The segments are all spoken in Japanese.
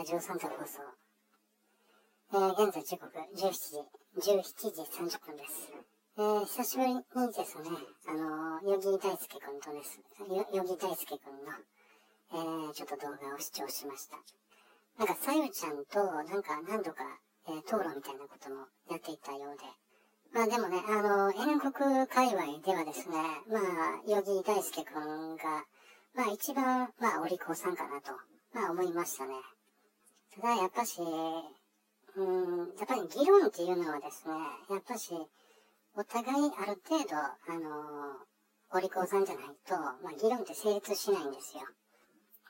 ラジオサンタ放送。えー、現在時刻17時、17時30分です。えー、久しぶりにですね、あのー、ヨギー大輔くんとです、ヨギ大輔くんの、えー、ちょっと動画を視聴しました。なんか、さゆちゃんと、なんか何度か、えー、討論みたいなこともやっていたようで、まあでもね、あの、N 国界隈ではですね、まあ、ヨギ大輔くんが、まあ一番、まあお利口さんかなと、まあ思いましたね。ただやっぱし、うん、やっぱり議論っていうのはですね、やっぱし、お互いある程度、あの、お利口さんじゃないと、まあ議論って成立しないんですよ。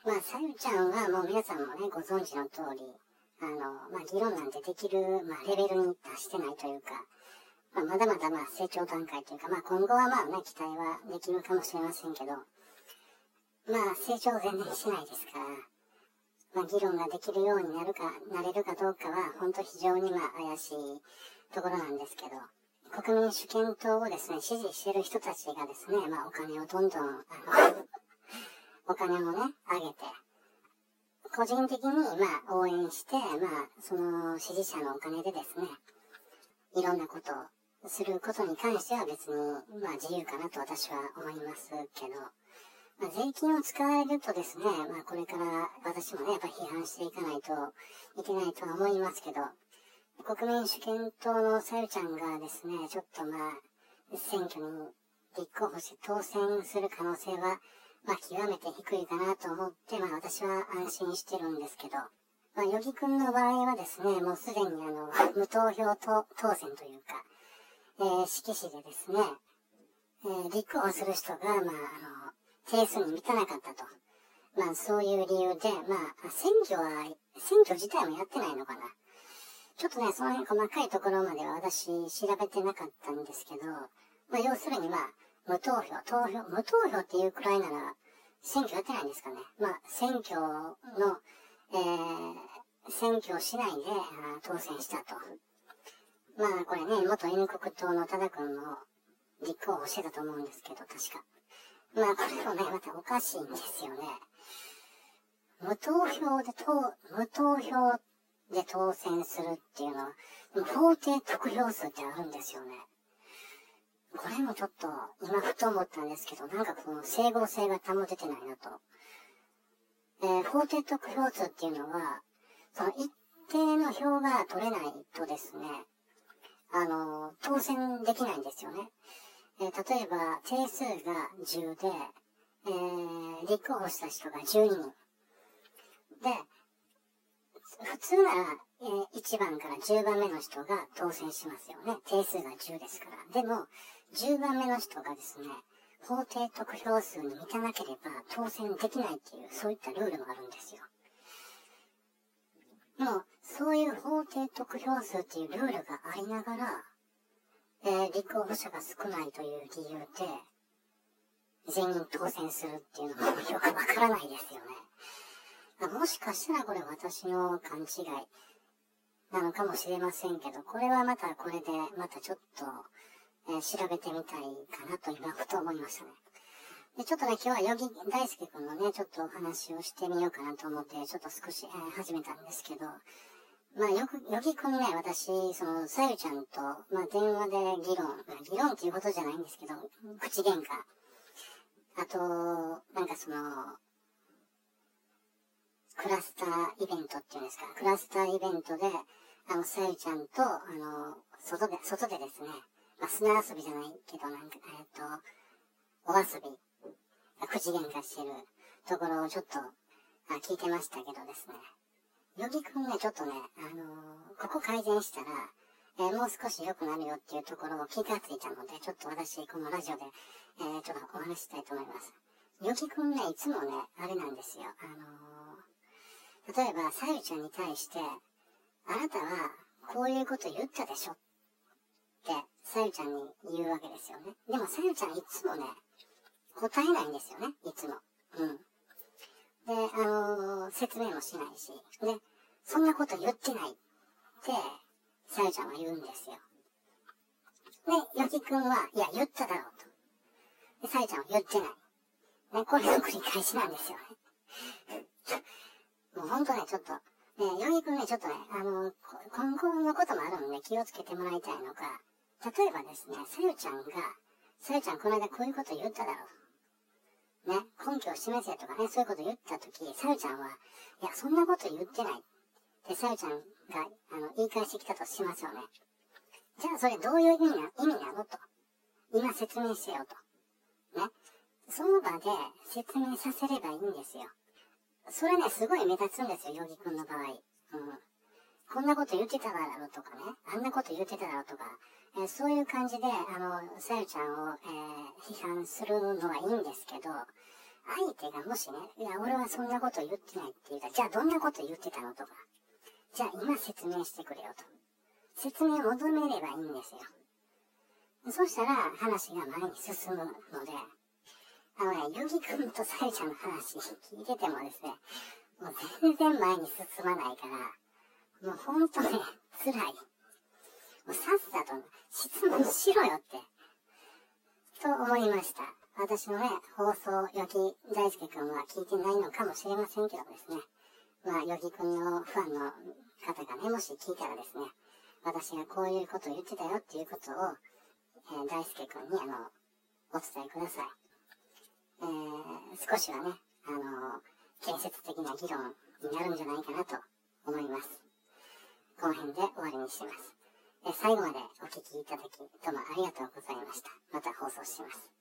まあ、さゆちゃんはもう皆さんもね、ご存知の通り、あの、まあ議論なんてできる、まあレベルに達してないというか、まあ、まだまだまあ成長段階というか、まあ今後はまあね、期待はできるかもしれませんけど、まあ、成長を全然しないですから、まあ、議論ができるようになるか、なれるかどうかは、本当非常にまあ、怪しいところなんですけど、国民主権党をですね、支持してる人たちがですね、まあ、お金をどんどん、あの、お金をね、あげて、個人的に、まあ、応援して、まあ、その支持者のお金でですね、いろんなことをすることに関しては別に、まあ、自由かなと私は思いますけど、まあ、税金を使えるとですね、まあ、これから私もね、やっぱ批判していかないといけないとは思いますけど、国民主権党のさゆちゃんがですね、ちょっとまあ、選挙に立候補して当選する可能性は、まあ、極めて低いかなと思って、まあ、私は安心してるんですけど、まあ、ヨギ君の場合はですね、もうすでにあの、無投票と当選というか、えー、色紙でですね、えー、立候補する人が、まあ、あの、定数に満たなかったと。まあそういう理由で、まあ選挙は、選挙自体もやってないのかな。ちょっとね、その辺細かいところまでは私調べてなかったんですけど、まあ要するにまあ、無投票、投票、無投票っていうくらいなら、選挙やってないんですかね。まあ選挙の、えー、選挙をしないで当選したと。まあこれね、元 N 国党の多田君も立候補してたと思うんですけど、確か。まあ、これもね、またおかしいんですよね。無投票で投、無投票で当選するっていうのは、法定得票数ってあるんですよね。これもちょっと、今ふと思ったんですけど、なんかこの整合性が保ててないなと。えー、法定得票数っていうのは、その一定の票が取れないとですね、あの、当選できないんですよね。えー、例えば、定数が10で、えー、立候補した人が12人。で、普通なら、えー、1番から10番目の人が当選しますよね。定数が10ですから。でも、10番目の人がですね、法定得票数に満たなければ当選できないっていう、そういったルールもあるんですよ。もう、そういう法定得票数っていうルールがありながら、えー、立候補者が少ないという理由で、全員当選するっていうのもよくわからないですよね。もしかしたらこれ私の勘違いなのかもしれませんけど、これはまたこれで、またちょっと、えー、調べてみたいかなと今ふと思いましたね。で、ちょっとね、今日はヨギ大輔くんのね、ちょっとお話をしてみようかなと思って、ちょっと少し、えー、始めたんですけど、まあよく、よぎくんね、私、その、さゆちゃんと、まあ電話で議論、議論っていうことじゃないんですけど、口喧嘩。あと、なんかその、クラスターイベントっていうんですか、クラスターイベントで、あの、さゆちゃんと、あの、外で、外でですね、まあ砂遊びじゃないけど、なんか、えっ、と、お遊び、口喧嘩してるところをちょっと、あ聞いてましたけどですね。ヨギくんね、ちょっとね、あのー、ここ改善したら、えー、もう少し良くなるよっていうところを気がついたので、ちょっと私、このラジオで、えー、ちょっとお話したいと思います。ヨギくんね、いつもね、あれなんですよ。あの例えば、さゆちゃんに対して、あなたは、こういうこと言ったでしょって、さゆちゃんに言うわけですよね。でも、さゆちゃんいつもね、答えないんですよね、いつも。うん。で、あのー、説明もしないし、で、そんなこと言ってないって、さゆちゃんは言うんですよ。で、よきくんは、いや、言っただろうと。で、さゆちゃんは言ってない。ね、これの繰り返しなんですよね。もうほんとね、ちょっと、で、ヨギ君ね、ちょっとね、あの、今後のこともあるので気をつけてもらいたいのが、例えばですね、さゆちゃんが、さゆちゃんこの間こういうこと言っただろう。ね、根拠を示せとかね、そういうこと言ったとき、さゆちゃんは、いや、そんなこと言ってない。で、さゆちゃんが、あの、言い返してきたとしますよね。じゃあ、それどういう意味な、意味なのと。今説明してよと。ね。その場で説明させればいいんですよ。それね、すごい目立つんですよ、ヨギ君の場合。うん。こんなこと言ってただろうとかね、あんなこと言ってただろうとか、えー、そういう感じで、あの、さゆちゃんを、えー、批判するのはいいんですけど、相手がもしね、いや、俺はそんなこと言ってないって言うたら、じゃあどんなこと言ってたの？とか、じゃあ今説明してくれよと。説明を求めればいいんですよ。そしたら話が前に進むので、あのね、ヨギ君とサイちゃんの話聞いててもですね、もう全然前に進まないから、もうほんとね、辛い。もうさっさと質問しろよって、と思いました。私のね、放送、ヨギ大輔君は聞いてないのかもしれませんけどですね、まあ、ヨギ君のファンの方がね、もし聞いたらですね、私がこういうことを言ってたよっていうことを、えー、大輔君にあの、お伝えください。えー、少しはね、あの、建設的な議論になるんじゃないかなと思います。この辺で終わりにします。えー、最後までお聴きいただき、どうもありがとうございました。また放送します。